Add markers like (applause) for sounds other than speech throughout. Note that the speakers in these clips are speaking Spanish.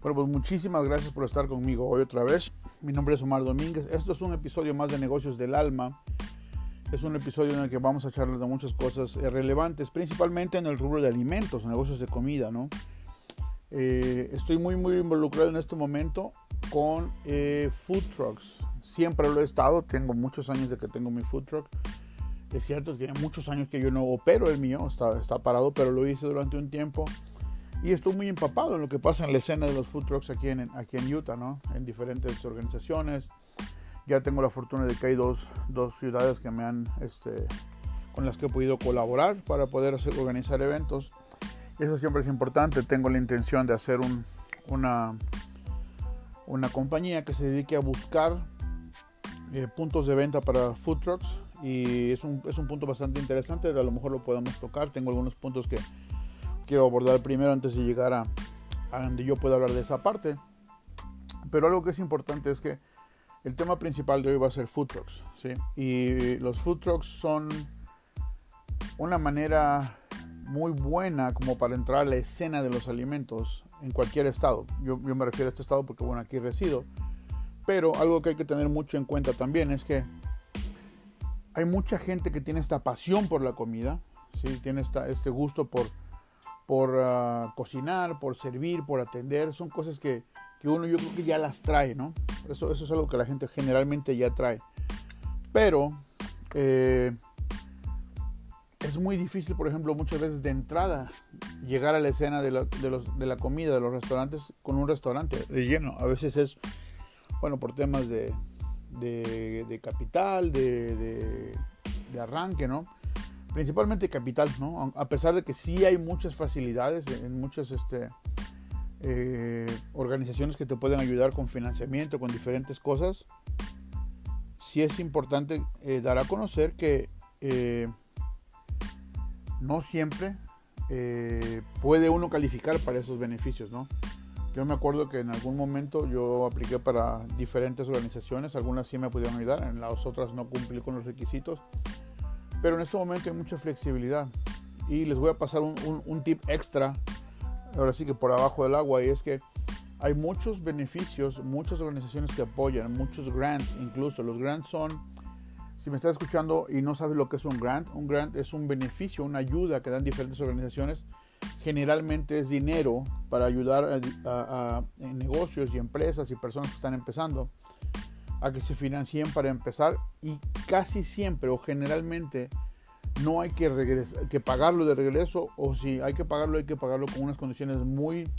Bueno, pues muchísimas gracias por estar conmigo hoy otra vez. Mi nombre es Omar Domínguez. Esto es un episodio más de Negocios del Alma. Es un episodio en el que vamos a charlar de muchas cosas eh, relevantes, principalmente en el rubro de alimentos, negocios de comida, ¿no? Eh, estoy muy, muy involucrado en este momento con eh, food trucks. Siempre lo he estado, tengo muchos años de que tengo mi food truck. Es cierto, tiene muchos años que yo no opero el mío, está, está parado, pero lo hice durante un tiempo y estoy muy empapado en lo que pasa en la escena de los food trucks aquí en, aquí en Utah, ¿no? En diferentes organizaciones. Ya tengo la fortuna de que hay dos, dos ciudades que me han, este, con las que he podido colaborar para poder hacer, organizar eventos. Eso siempre es importante. Tengo la intención de hacer un, una, una compañía que se dedique a buscar eh, puntos de venta para food trucks y es un, es un punto bastante interesante. A lo mejor lo podemos tocar. Tengo algunos puntos que quiero abordar primero antes de llegar a, donde yo pueda hablar de esa parte. Pero algo que es importante es que el tema principal de hoy va a ser food trucks. ¿sí? Y los food trucks son una manera muy buena como para entrar a la escena de los alimentos en cualquier estado. Yo, yo, me refiero a este estado porque, bueno, aquí resido. Pero algo que hay que tener mucho en cuenta también es que hay mucha gente que tiene esta pasión por la comida, ¿sí? tiene esta, este gusto por por uh, cocinar, por servir, por atender. Son cosas que, que, uno yo creo que ya las trae, ¿no? Eso, eso es algo que la gente generalmente ya trae. Pero eh, es muy difícil, por ejemplo, muchas veces de entrada llegar a la escena de la, de, los, de la comida, de los restaurantes, con un restaurante de lleno. A veces es, bueno, por temas de, de, de capital, de, de arranque, ¿no? Principalmente capital, ¿no? A pesar de que sí hay muchas facilidades en muchas este, eh, organizaciones que te pueden ayudar con financiamiento, con diferentes cosas, sí es importante eh, dar a conocer que eh, no siempre puede uno calificar para esos beneficios, ¿no? Yo me acuerdo que en algún momento yo apliqué para diferentes organizaciones, algunas sí me pudieron ayudar, en las otras no cumplí con los requisitos pero en este momento hay mucha flexibilidad. Y les voy a pasar un, tip extra, ahora sí que por abajo del agua, y es que hay muchos beneficios, muchas organizaciones que apoyan, muchos grants incluso. Los grants son, si me estás escuchando y no sabes lo que es un grant, un grant es un beneficio, una ayuda que dan diferentes organizaciones. Generalmente es dinero para ayudar a negocios y empresas y personas que están empezando a que se financien para empezar y casi siempre o generalmente no hay que, que pagarlo de regreso o si hay que pagarlo hay que pagarlo con unas condiciones muy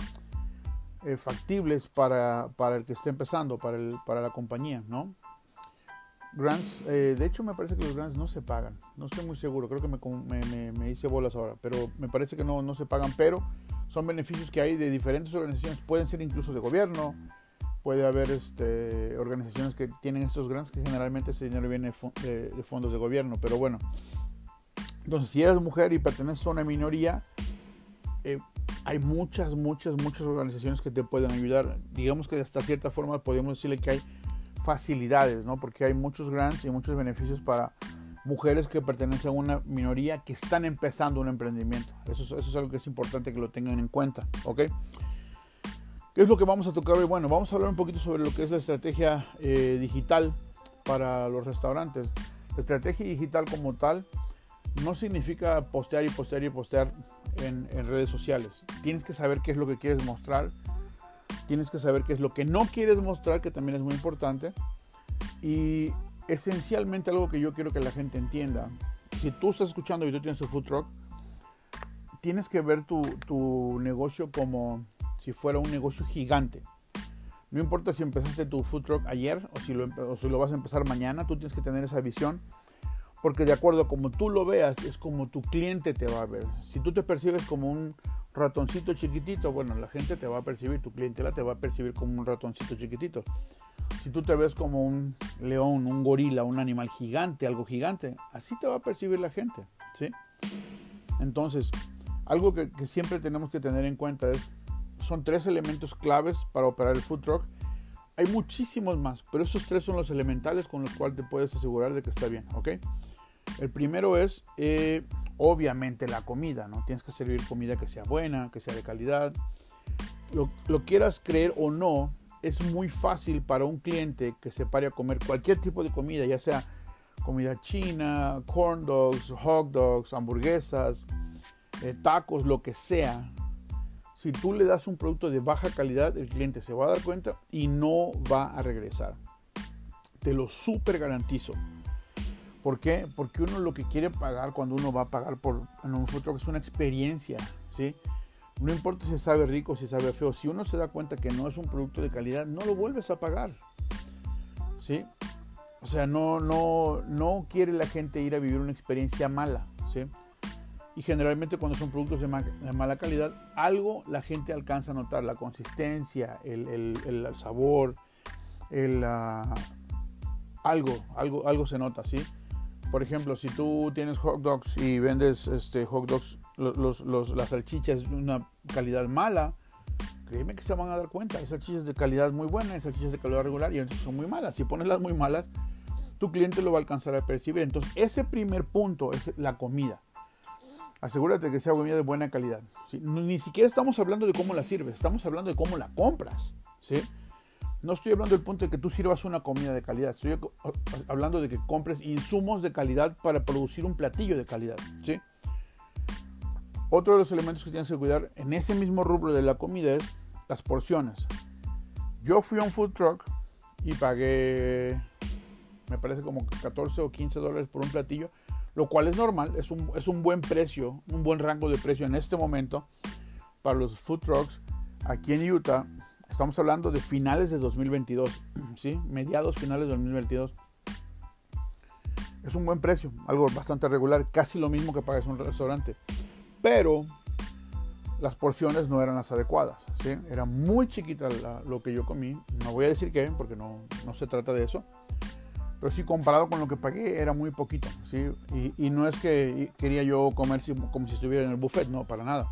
eh, factibles para, para, el que esté empezando, para, el, para la compañía, ¿no? Grants, eh, de hecho me parece que los grants no se pagan, no estoy muy seguro, creo que me, me, me, hice bolas ahora, pero me parece que no, no se pagan, pero son beneficios que hay de diferentes organizaciones, pueden ser incluso de gobierno, puede haber este, organizaciones que tienen estos grants que generalmente ese dinero viene de, fondos de gobierno, pero bueno. Entonces, si eres mujer y perteneces a una minoría, eh, hay muchas, muchas, muchas organizaciones que te pueden ayudar. Digamos que de hasta cierta forma podemos decirle que hay facilidades, ¿no? Porque hay muchos grants y muchos beneficios para mujeres que pertenecen a una minoría que están empezando un emprendimiento. Eso, eso es algo que es importante que lo tengan en cuenta, ¿ok? ¿Qué es lo que vamos a tocar hoy? Bueno, vamos a hablar un poquito sobre lo que es la estrategia eh, digital para los restaurantes. La estrategia digital como tal no significa postear y postear y postear en, redes sociales. Tienes que saber qué es lo que quieres mostrar. Tienes que saber qué es lo que no quieres mostrar, que también es muy importante. Y esencialmente algo que yo quiero que la gente entienda. Si tú estás escuchando y tú tienes tu food truck, tienes que ver tu, tu negocio como si fuera un negocio gigante. No importa si empezaste tu food truck ayer o si, lo, vas a empezar mañana, tú tienes que tener esa visión porque de acuerdo a como tú lo veas es como tu cliente te va a ver. Si tú te percibes como un ratoncito chiquitito, bueno, la gente te va a percibir, tu clientela te va a percibir como un ratoncito chiquitito. Si tú te ves como un león, un gorila, un animal gigante, algo gigante, así te va a percibir la gente, ¿sí? Entonces, algo que siempre tenemos que tener en cuenta es son tres elementos claves para operar el food truck. Hay muchísimos más, pero esos tres son los elementales con los cuales te puedes asegurar de que está bien, ¿ok? El primero es, eh, obviamente, la comida, ¿no? Tienes que servir comida que sea buena, que sea de calidad, lo, quieras creer o no, es muy fácil para un cliente que se pare a comer cualquier tipo de comida, ya sea comida china, corn dogs, hot dogs, hamburguesas, eh, tacos, lo que sea. Si tú le das un producto de baja calidad, el cliente se va a dar cuenta y no va a regresar. Te lo súper garantizo. ¿Por qué? Porque uno lo que quiere pagar cuando uno va a pagar por truck es una experiencia, ¿sí? No importa si sabe rico, si sabe feo, si uno se da cuenta que no es un producto de calidad, no lo vuelves a pagar, ¿sí? O sea, no, no, no quiere la gente ir a vivir una experiencia mala, ¿sí? Y generalmente cuando son productos de, mala calidad, algo la gente alcanza a notar, la consistencia, el, el, el sabor, el, uh, algo, algo, algo se nota, ¿sí? Por ejemplo, si tú tienes hot dogs y vendes este, hot dogs, los, los, las salchichas de una calidad mala, créeme que se van a dar cuenta. Hay salchichas de calidad muy buena, hay salchichas de calidad regular y entonces son muy malas. Si pones las muy malas, tu cliente lo va a alcanzar a percibir. Entonces, ese primer punto es la comida. Asegúrate que sea comida de buena calidad. Ni siquiera estamos hablando de cómo la sirves, estamos hablando de cómo la compras. ¿sí? No estoy hablando del punto de que tú sirvas una comida de calidad, estoy hablando de que compres insumos de calidad para producir un platillo de calidad. ¿sí? Otro de los elementos que tienes que cuidar en ese mismo rubro de la comida es las porciones. Yo fui a un food truck y pagué me parece como 14 o 15 dólares por un platillo, lo cual es normal, es un, es un buen precio, un buen rango de precio en este momento para los food trucks aquí en Utah. Estamos hablando de finales de 2022, (clears throat) ¿sí? mediados finales de 2022. Es un buen precio, algo bastante regular, casi lo mismo que pagas en un restaurante. Pero las porciones no eran las adecuadas. ¿sí? Era muy chiquita lo que yo comí. No voy a decir qué, porque no, no se trata de eso pero sí comparado con lo que pagué era muy poquito, ¿sí? Y, no es que quería yo comer como si estuviera en el buffet, no, para nada.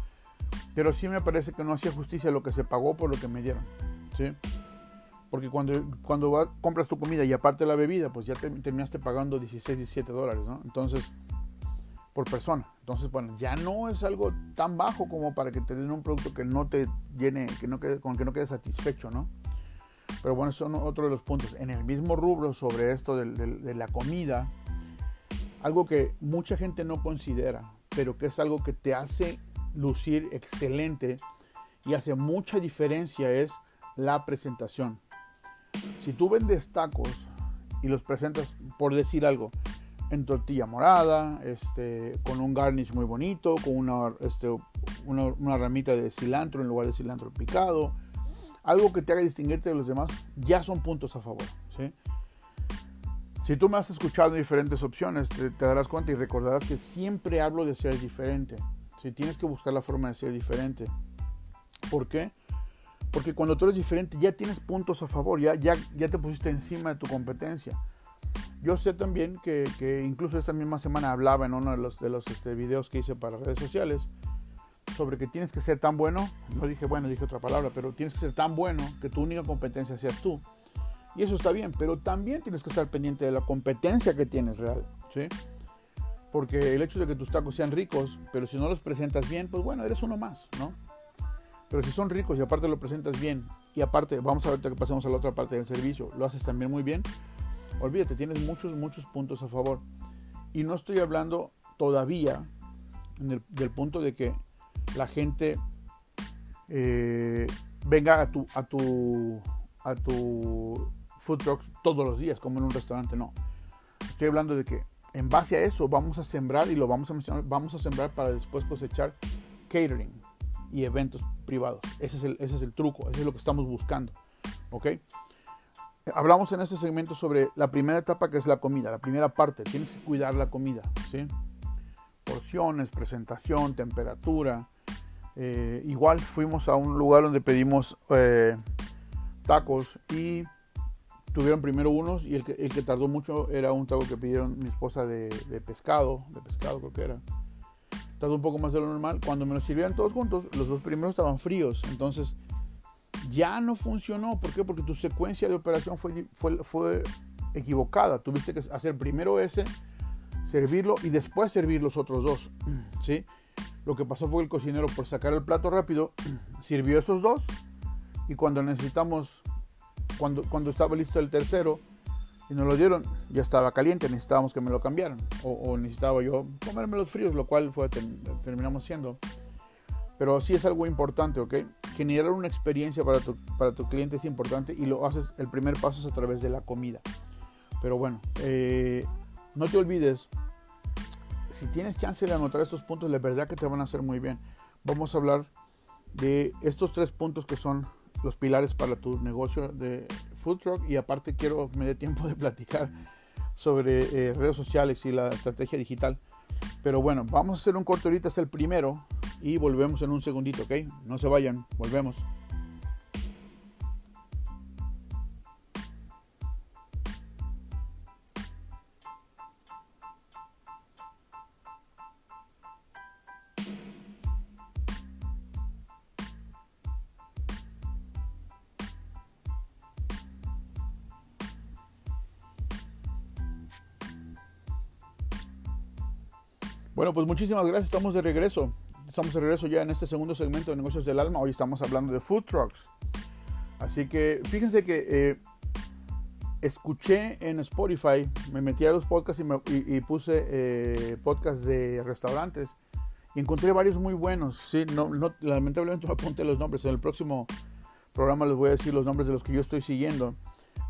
Pero sí me parece que no hacía justicia lo que se pagó por lo que me dieron, ¿sí? Porque cuando, cuando compras tu comida y aparte la bebida, pues ya terminaste pagando 16, 17 dólares, ¿no? Entonces, por persona. Entonces, bueno, ya no es algo tan bajo como para que te den un producto que no te llene, que no quede, con que no quedes satisfecho, ¿no? Pero bueno, son otro de los puntos. En el mismo rubro sobre esto de, la comida, algo que mucha gente no considera, pero que es algo que te hace lucir excelente y hace mucha diferencia es la presentación. Si tú vendes tacos y los presentas, por decir algo, en tortilla morada, este, con un garnish muy bonito, con una, este, una ramita de cilantro en lugar de cilantro picado, algo que te haga distinguirte de los demás, ya son puntos a favor. Si tú me has escuchado en diferentes opciones, te, darás cuenta y recordarás que siempre hablo de ser diferente. Si tienes que buscar la forma de ser diferente. ¿Por qué? Porque cuando tú eres diferente ya tienes puntos a favor, ya, ya, ya te pusiste encima de tu competencia. Yo sé también que, que incluso esta misma semana hablaba en uno de los, de los este, videos que hice para redes sociales sobre que tienes que ser tan bueno, no dije bueno, dije otra palabra, pero tienes que ser tan bueno que tu única competencia seas tú. Y eso está bien, pero también tienes que estar pendiente de la competencia que tienes real, ¿sí? Porque el hecho de que tus tacos sean ricos, pero si no los presentas bien, pues bueno, eres uno más, ¿no? Pero si son ricos y aparte lo presentas bien, y aparte, vamos a ver que pasemos a la otra parte del servicio, lo haces también muy bien, olvídate, tienes muchos, muchos puntos a favor. Y no estoy hablando todavía del punto de que la gente eh, venga a tu, a tu, a tu food truck todos los días, como en un restaurante, no. Estoy hablando de que en base a eso vamos a sembrar y lo vamos a vamos a sembrar para después cosechar catering y eventos privados. Ese es el, ese es el truco, ese es lo que estamos buscando. ¿Ok? Hablamos en este segmento sobre la primera etapa que es la comida, la primera parte. Tienes que cuidar la comida, ¿sí? Porciones, presentación, temperatura, eh, igual fuimos a un lugar donde pedimos eh, tacos y tuvieron primero unos y el que, tardó mucho era un taco que pidieron mi esposa de, pescado, de pescado creo que era. Tardó un poco más de lo normal. Cuando me los sirvieron todos juntos, los dos primeros estaban fríos. Entonces ya no funcionó. ¿Por qué? Porque tu secuencia de operación fue, fue, fue equivocada. Tuviste que hacer primero ese, servirlo y después servir los otros dos. ¿Sí? Lo que pasó fue que el cocinero, por sacar el plato rápido, (clears throat) sirvió esos dos y cuando necesitamos, cuando, cuando estaba listo el tercero y nos lo dieron, ya estaba caliente, necesitábamos que me lo cambiaran o, necesitaba yo comerme los fríos, lo cual fue, terminamos siendo. Pero sí es algo importante, ¿ok? Generar una experiencia para tu, para tu cliente es importante y lo haces, el primer paso es a través de la comida. Pero bueno, eh, no te olvides, si tienes chance de anotar estos puntos, la verdad que te van a hacer muy bien. Vamos a hablar de estos tres puntos que son los pilares para tu negocio de food truck y aparte quiero me dé tiempo de platicar sobre eh, redes sociales y la estrategia digital. Pero bueno, vamos a hacer un corto ahorita, es el primero y volvemos en un segundito, ¿ok? No se vayan, volvemos. Pues muchísimas gracias, estamos de regreso. Estamos de regreso ya en este segundo segmento de Negocios del Alma. Hoy estamos hablando de food trucks. Así que fíjense que eh, escuché en Spotify, me metí a los podcasts y, puse eh, podcasts de restaurantes y encontré varios muy buenos. Sí, no, lamentablemente no apunté los nombres. En el próximo programa les voy a decir los nombres de los que yo estoy siguiendo.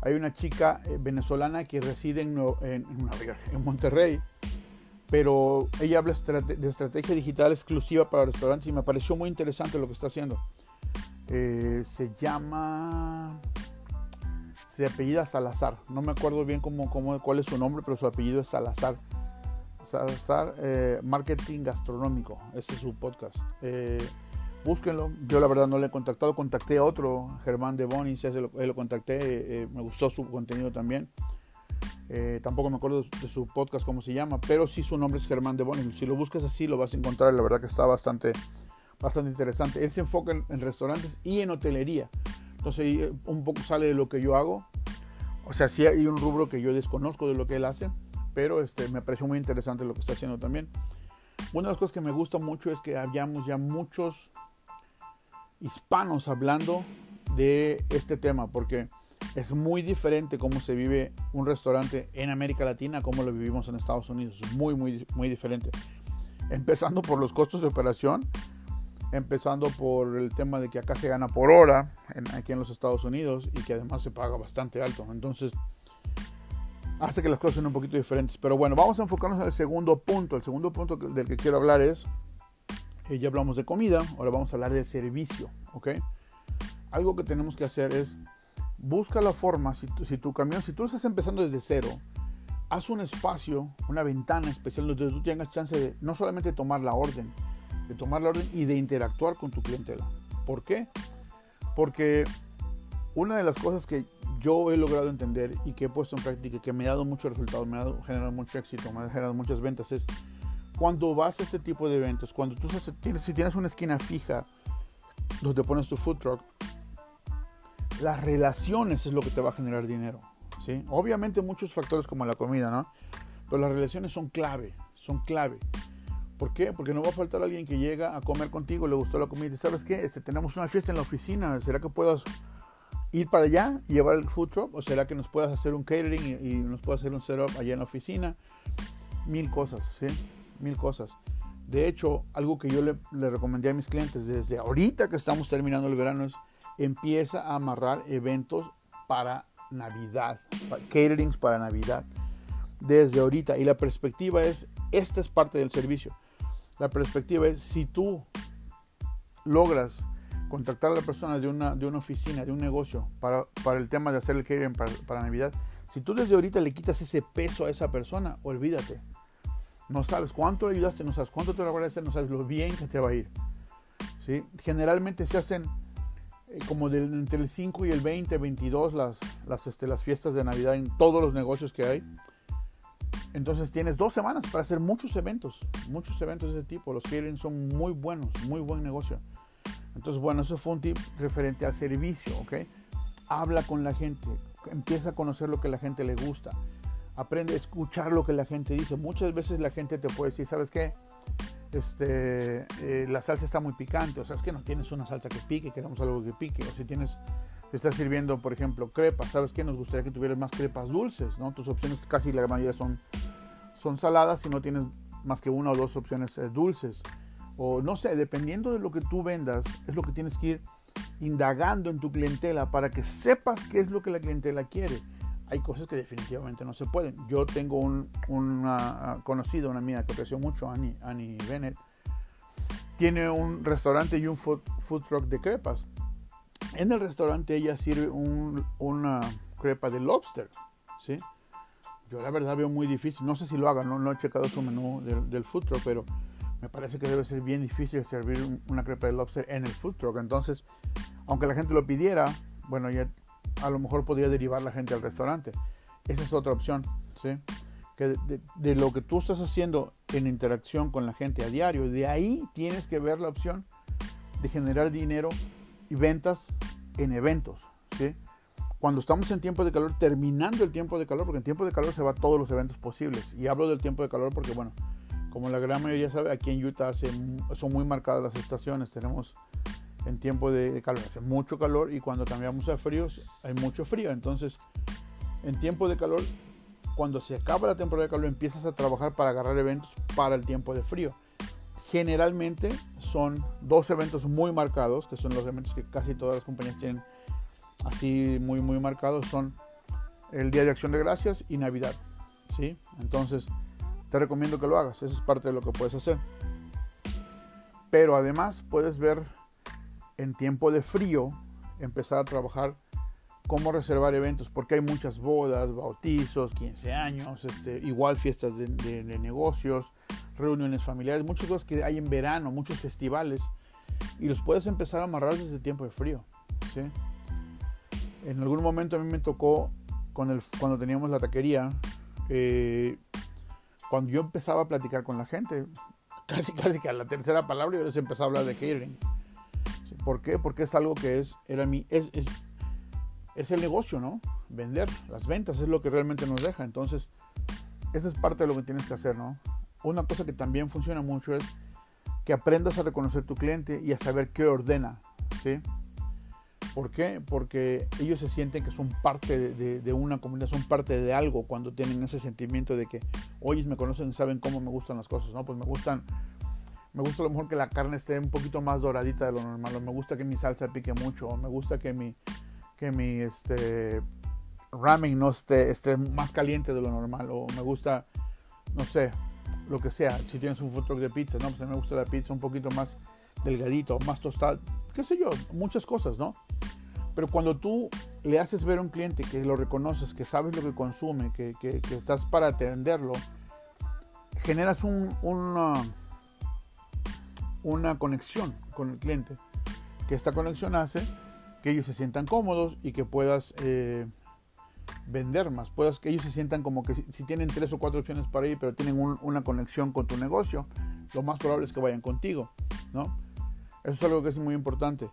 Hay una chica eh, venezolana que reside en, en, en Monterrey pero ella habla de estrategia digital exclusiva para restaurantes y me pareció muy interesante lo que está haciendo. Eh, se llama, se apellida Salazar, no me acuerdo bien cómo, cómo, cuál es su nombre, pero su apellido es Salazar. Salazar eh, Marketing Gastronómico, ese es su podcast. Eh, búsquenlo, yo la verdad no le he contactado, contacté a otro, Germán de Bonis, lo, lo contacté, me gustó su contenido también. Eh, tampoco me acuerdo de su podcast cómo se llama, pero sí su nombre es Germán de Bonis. Si lo buscas así lo vas a encontrar, la verdad que está bastante, bastante interesante. Él se enfoca en, restaurantes y en hotelería. Entonces eh, un poco sale de lo que yo hago. O sea, sí hay un rubro que yo desconozco de lo que él hace, pero este, me pareció muy interesante lo que está haciendo también. Una de las cosas que me gusta mucho es que hayamos ya muchos hispanos hablando de este tema, porque es muy diferente cómo se vive un restaurante en América Latina como lo vivimos en Estados Unidos. Muy, muy, muy diferente. Empezando por los costos de operación, empezando por el tema de que acá se gana por hora, aquí en los Estados Unidos, y que además se paga bastante alto. Entonces, hace que las cosas sean un poquito diferentes. Pero bueno, vamos a enfocarnos en el segundo punto. El segundo punto del que quiero hablar es, eh, ya hablamos de comida, ahora vamos a hablar del servicio, ¿ok? Algo que tenemos que hacer es busca la forma, si tu, si tu camión, si tú estás empezando desde cero, haz un espacio, una ventana especial donde tú tengas chance de no solamente tomar la orden, de tomar la orden y de interactuar con tu clientela. ¿Por qué? Porque una de las cosas que yo he logrado entender y que he puesto en práctica y que me ha dado muchos resultados, me ha generado mucho éxito, me ha generado muchas ventas es cuando vas a este tipo de eventos, cuando tú si tienes una esquina fija donde pones tu food truck, las relaciones es lo que te va a generar dinero. ¿sí? Obviamente muchos factores como la comida, ¿no? Pero las relaciones son clave, son clave. ¿Por qué? Porque no va a faltar alguien que llega a comer contigo, le gustó la comida y ¿sabes qué? Este, tenemos una fiesta en la oficina, ¿será que puedas ir para allá y llevar el food truck? ¿O será que nos puedas hacer un catering y, nos puedas hacer un setup allá en la oficina? Mil cosas, ¿sí? Mil cosas. De hecho, algo que yo le, le recomendé a mis clientes desde ahorita que estamos terminando el verano es empieza a amarrar eventos para Navidad, caterings para Navidad, desde ahorita. Y la perspectiva es, esta es parte del servicio. La perspectiva es, si tú logras contactar a la persona de una, de una oficina, de un negocio, para, para el tema de hacer el catering para, para Navidad, si tú desde ahorita le quitas ese peso a esa persona, olvídate. No sabes cuánto le ayudaste, no sabes cuánto te lo hacer, no sabes lo bien que te va a ir. ¿sí? Generalmente se hacen eh, como entre el 5 y el 20, 22 las, las, este, las fiestas de Navidad en todos los negocios que hay. Entonces tienes dos semanas para hacer muchos eventos, muchos eventos de ese tipo. Los catering son muy buenos, muy buen negocio. Entonces, bueno, eso fue un tip referente al servicio, ¿ok? Habla con la gente, empieza a conocer lo que la gente le gusta, aprende a escuchar lo que la gente dice. Muchas veces la gente te puede decir, ¿sabes qué? Este, eh, la salsa está muy picante, o sea, es que no tienes una salsa que pique, queremos algo que pique, o si tienes, te estás sirviendo, por ejemplo, crepas, ¿sabes qué? Nos gustaría que tuvieras más crepas dulces, ¿no? Tus opciones casi la mayoría son, son saladas y no tienes más que una o dos opciones eh, dulces. O no sé, dependiendo de lo que tú vendas, es lo que tienes que ir indagando en tu clientela para que sepas qué es lo que la clientela quiere. Hay cosas que definitivamente no se pueden. Yo tengo un una, conocido, una amiga que aprecio mucho, Annie, Annie Bennett. Tiene un restaurante y un food, truck de crepas. En el restaurante ella sirve una crepa de lobster, ¿sí? Yo la verdad veo muy difícil, no sé si lo haga, no, no he checado su menú del, del food truck, pero me parece que debe ser bien difícil servir una crepa de lobster en el food truck. Entonces, aunque la gente lo pidiera, bueno, ya a lo mejor podría derivar la gente al restaurante. Esa es otra opción, ¿sí? Que de, lo que tú estás haciendo en interacción con la gente a diario, de ahí tienes que ver la opción de generar dinero y ventas en eventos, ¿sí? Cuando estamos en tiempo de calor, terminando el tiempo de calor, porque en tiempo de calor se va a todos los eventos posibles. Y hablo del tiempo de calor porque, bueno, como la gran mayoría sabe, aquí en Utah son muy marcadas las estaciones. Tenemos en tiempo de calor hace mucho calor y cuando cambiamos a fríos hay mucho frío. Entonces, en tiempo de calor, cuando se acaba la temporada de calor, empiezas a trabajar para agarrar eventos para el tiempo de frío. Generalmente son dos eventos muy marcados, que son los eventos que casi todas las compañías tienen así muy muy marcados, son el Día de Acción de Gracias y Navidad. ¿sí? Entonces, te recomiendo que lo hagas. Eso es parte de lo que puedes hacer. Pero además puedes ver en tiempo de frío, empezar a trabajar cómo reservar eventos, porque hay muchas bodas, bautizos, 15 años, este, igual fiestas de, negocios, reuniones familiares, muchas cosas que hay en verano, muchos festivales, y los puedes empezar a amarrar desde tiempo de frío. En algún momento a mí me tocó, cuando teníamos la taquería, eh, cuando yo empezaba a platicar con la gente, (laughs) casi casi que a la tercera palabra yo les empezaba a hablar de catering. ¿Por qué? Porque es algo que es, era mi, es, es, el negocio, ¿no? Vender, las ventas es lo que realmente nos deja. Entonces, esa es parte de lo que tienes que hacer, ¿no? Una cosa que también funciona mucho es que aprendas a reconocer tu cliente y a saber qué ordena, ¿sí? ¿Por qué? Porque ellos se sienten que son parte de, una comunidad, son parte de algo cuando tienen ese sentimiento de que, oye, me conocen, saben cómo me gustan las cosas, ¿no? Pues me gustan, me gusta a lo mejor que la carne esté un poquito más doradita de lo normal, o me gusta que mi salsa pique mucho, o me gusta que mi, que mi este, ramen no esté, esté más caliente de lo normal, o me gusta, no sé, lo que sea, si tienes un food de pizza, ¿no? Pues me gusta la pizza un poquito más delgadito, más tostada, qué sé yo, muchas cosas, ¿no? Pero cuando tú le haces ver a un cliente que lo reconoces, que sabes lo que consume, que, estás para atenderlo, generas una, una conexión con el cliente. Que esta conexión hace que ellos se sientan cómodos y que puedas eh, vender más. Puedas que ellos se sientan como que si, tienen tres o cuatro opciones para ir, pero tienen una conexión con tu negocio, lo más probable es que vayan contigo. ¿no? Eso es algo que es muy importante.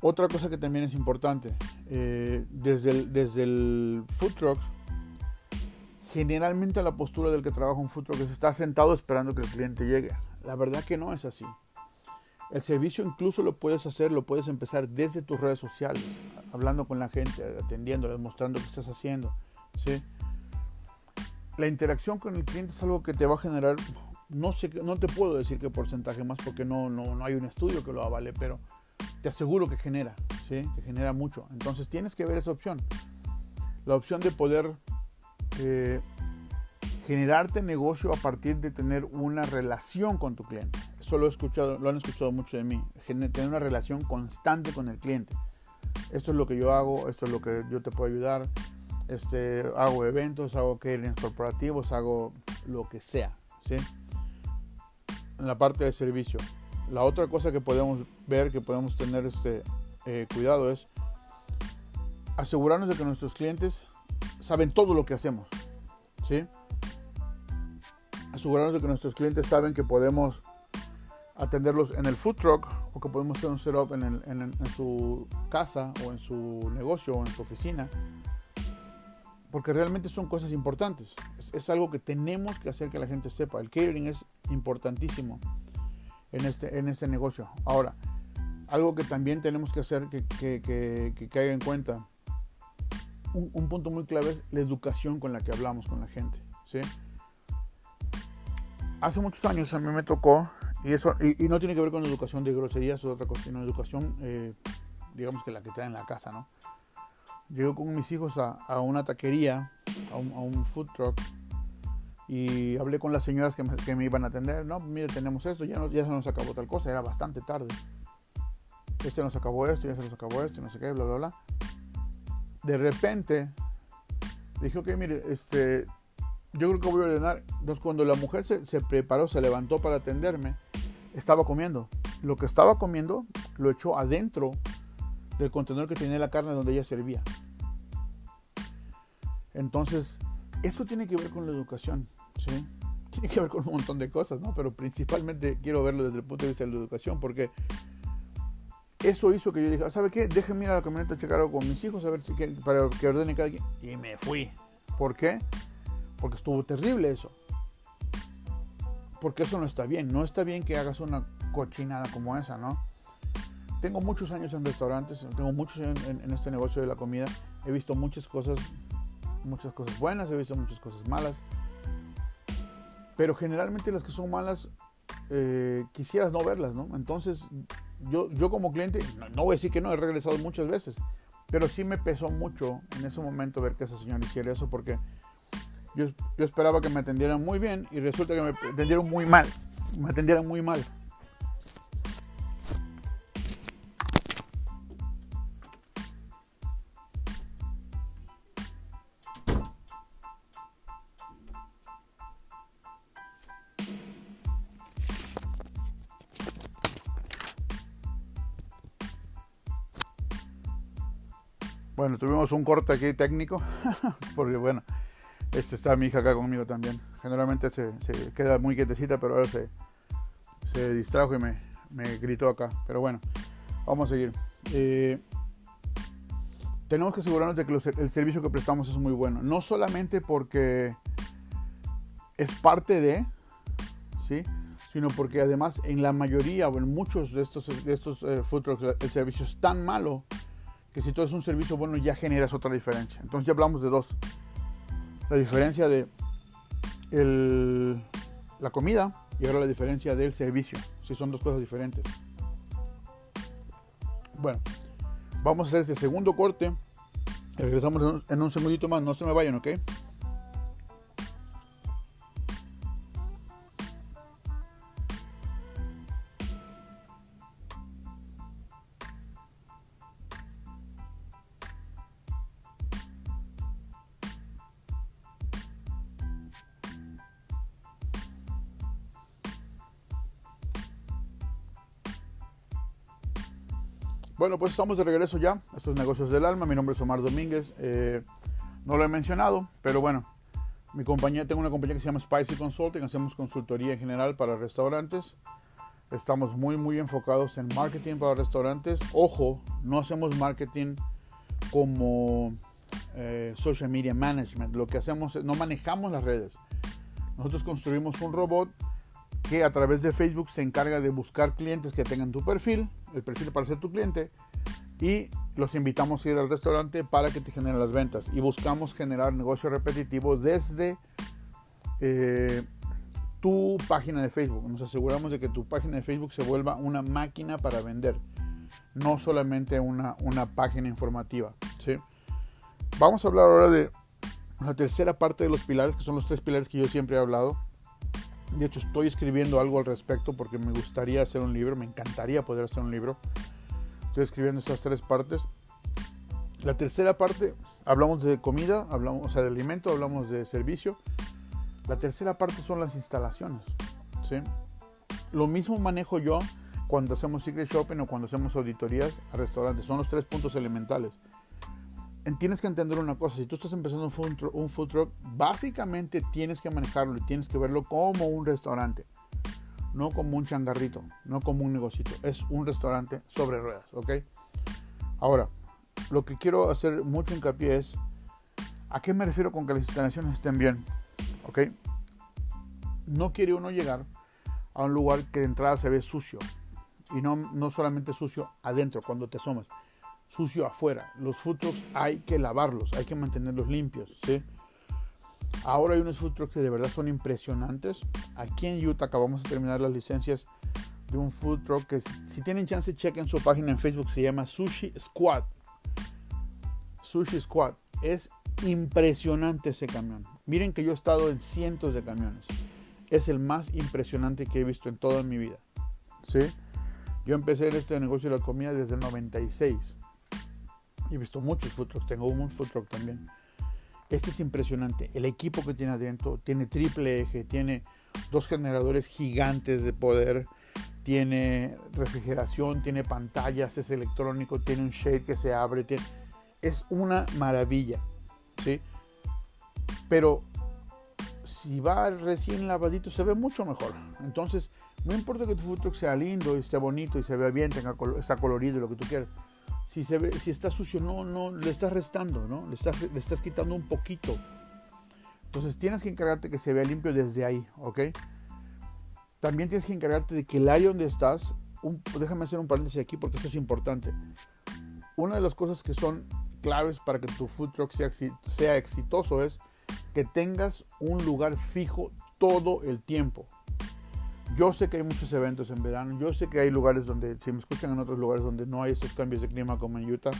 Otra cosa que también es importante, eh, desde, el, desde el food truck, generalmente la postura del que trabaja un food truck es estar sentado esperando que el cliente llegue. La verdad que no es así. El servicio incluso lo puedes hacer, lo puedes empezar desde tus redes sociales, hablando con la gente, atendiéndoles, mostrando qué estás haciendo. ¿sí? La interacción con el cliente es algo que te va a generar, no, sé, no te puedo decir qué porcentaje más porque no, no, no hay un estudio que lo avale, pero te aseguro que genera, ¿sí? que genera mucho. Entonces tienes que ver esa opción. La opción de poder eh, generarte negocio a partir de tener una relación con tu cliente. Eso lo, he escuchado, lo han escuchado mucho de mí. Tener una relación constante con el cliente. Esto es lo que yo hago, esto es lo que yo te puedo ayudar. Este, hago eventos, hago caterings corporativos, hago lo que sea. ¿sí? En la parte de servicio. La otra cosa que podemos ver, que podemos tener este, eh, cuidado es asegurarnos de que nuestros clientes saben todo lo que hacemos. ¿sí? Asegurarnos de que nuestros clientes saben que podemos atenderlos en el food truck o que podemos hacer un setup en, en, su casa o en su negocio o en su oficina. Porque realmente son cosas importantes. Es, algo que tenemos que hacer que la gente sepa. El catering es importantísimo en este, en este negocio. Ahora, algo que también tenemos que hacer que, que, que, caiga en cuenta, un, un, punto muy clave es la educación con la que hablamos con la gente. ¿sí? Hace muchos años a mí me tocó, y, eso, y, no tiene que ver con educación de groserías o otra cosa, sino educación, eh, digamos que la que está en la casa, ¿no? Llego con mis hijos a, a una taquería, a un, a un, food truck, y hablé con las señoras que me, que me iban a atender. No, mire, tenemos esto, ya, no, ya se nos acabó tal cosa, era bastante tarde. Este nos acabó esto, ya se nos acabó esto, no sé qué, bla, bla, bla. De repente, dije, ok, mire, este, yo creo que voy a ordenar. Entonces, cuando la mujer se, preparó, se levantó para atenderme, estaba comiendo. Lo que estaba comiendo lo echó adentro del contenedor que tenía la carne donde ella servía. Entonces, esto tiene que ver con la educación, ¿sí? Tiene que ver con un montón de cosas, ¿no? Pero principalmente quiero verlo desde el punto de vista de la educación, porque eso hizo que yo dije, ¿sabe qué? Déjenme ir a la camioneta a checar algo con mis hijos, a ver si para que ordene cada quien. Y me fui. ¿Por qué? Porque estuvo terrible eso. Porque eso no está bien. No está bien que hagas una cochinada como esa, ¿no? Tengo muchos años en restaurantes, tengo muchos años en este negocio de la comida. He visto muchas cosas muchas cosas buenas, he visto muchas cosas malas. Pero generalmente las que son malas, eh, quisieras no verlas, ¿no? Entonces, yo, yo como cliente, no, voy a decir que no, he regresado muchas veces, pero sí me pesó mucho en ese momento ver que esa señora hiciera eso porque yo, yo esperaba que me atendieran muy bien y resulta que me atendieron muy mal, me atendieran muy mal. Bueno, tuvimos un corte aquí técnico, (laughs) porque bueno, este, está mi hija acá conmigo también. Generalmente se, queda muy quietecita, pero ahora se, se distrajo y me, me, gritó acá. Pero bueno, vamos a seguir. Eh, tenemos que asegurarnos de que el servicio que prestamos es muy bueno. No solamente porque es parte de, ¿sí? sino porque además en la mayoría o en muchos de estos, de estos eh, food trucks el servicio es tan malo que si todo es un servicio bueno ya generas otra diferencia. Entonces ya hablamos de dos. La diferencia de la comida y ahora la diferencia del servicio. Si son dos cosas diferentes. Bueno, vamos a hacer este segundo corte. Regresamos en un segundito más. No se me vayan, ¿ok? Bueno, pues estamos de regreso ya. Estos negocios del alma. Mi nombre es Omar Domínguez. Eh, no lo he mencionado, pero bueno, mi compañía, tengo una compañía que se llama Spicy Consulting. Hacemos consultoría en general para restaurantes. Estamos muy, muy enfocados en marketing para restaurantes. Ojo, no hacemos marketing como eh, social media management. Lo que hacemos es, no manejamos las redes. Nosotros construimos un robot que a través de Facebook se encarga de buscar clientes que tengan tu perfil, el perfil para ser tu cliente, y los invitamos a ir al restaurante para que te generen las ventas. Y buscamos generar negocio repetitivo desde eh, tu página de Facebook. Nos aseguramos de que tu página de Facebook se vuelva una máquina para vender, no solamente una, una página informativa. ¿sí? Vamos a hablar ahora de la tercera parte de los pilares, que son los tres pilares que yo siempre he hablado de hecho, estoy escribiendo algo al respecto porque me gustaría hacer un libro, me encantaría poder hacer un libro. Estoy escribiendo esas tres partes. La tercera parte, hablamos de comida, hablamos, o sea, de alimento, hablamos de servicio. La tercera parte son las instalaciones. ¿sí? Lo mismo manejo yo cuando hacemos secret shopping o cuando hacemos auditorías a restaurantes. Son los tres puntos elementales tienes que entender una cosa, si tú estás empezando un food, un truck, básicamente tienes que manejarlo y tienes que verlo como un restaurante, no como un changarrito, no como un negocito, es un restaurante sobre ruedas, ¿ok? Ahora, lo que quiero hacer mucho hincapié es, ¿a qué me refiero con que las instalaciones estén bien? ¿Ok? No quiere uno llegar a un lugar que de entrada se ve sucio. Y no, no solamente sucio adentro cuando te asomas, sucio afuera. Los food trucks hay que lavarlos, hay que mantenerlos limpios. ¿sí? Ahora hay unos food trucks que de verdad son impresionantes. Aquí en Utah acabamos de terminar las licencias de un food truck que si tienen chance chequen su página en Facebook, se llama Sushi Squad. Sushi Squad. Es impresionante ese camión. Miren que yo he estado en cientos de camiones. Es el más impresionante que he visto en toda mi vida. ¿Sí? Yo empecé en este negocio de la comida desde el 96. Y he visto muchos food trucks. Tengo un food truck también. Este es impresionante. El equipo que tiene adentro tiene triple eje, tiene dos generadores gigantes de poder, tiene refrigeración, tiene pantallas, es electrónico, tiene un shade que se abre, es una maravilla, ¿sí? Pero si va recién lavadito se ve mucho mejor. Entonces, no importa que tu food truck sea lindo y esté bonito y se vea bien, tenga está colorido, lo que tú quieras si, se está sucio, no, no, le estás restando, ¿no? Le estás, le estás quitando un poquito. Entonces tienes que encargarte que se vea limpio desde ahí, ¿ok? También tienes que encargarte de que el área donde estás, déjame hacer un paréntesis aquí porque esto es importante. Una de las cosas que son claves para que tu food truck sea, sea exitoso es que tengas un lugar fijo todo el tiempo. Yo sé que hay muchos eventos en verano, yo sé que hay lugares donde, si me escuchan en otros lugares donde no hay estos cambios de clima como en Utah,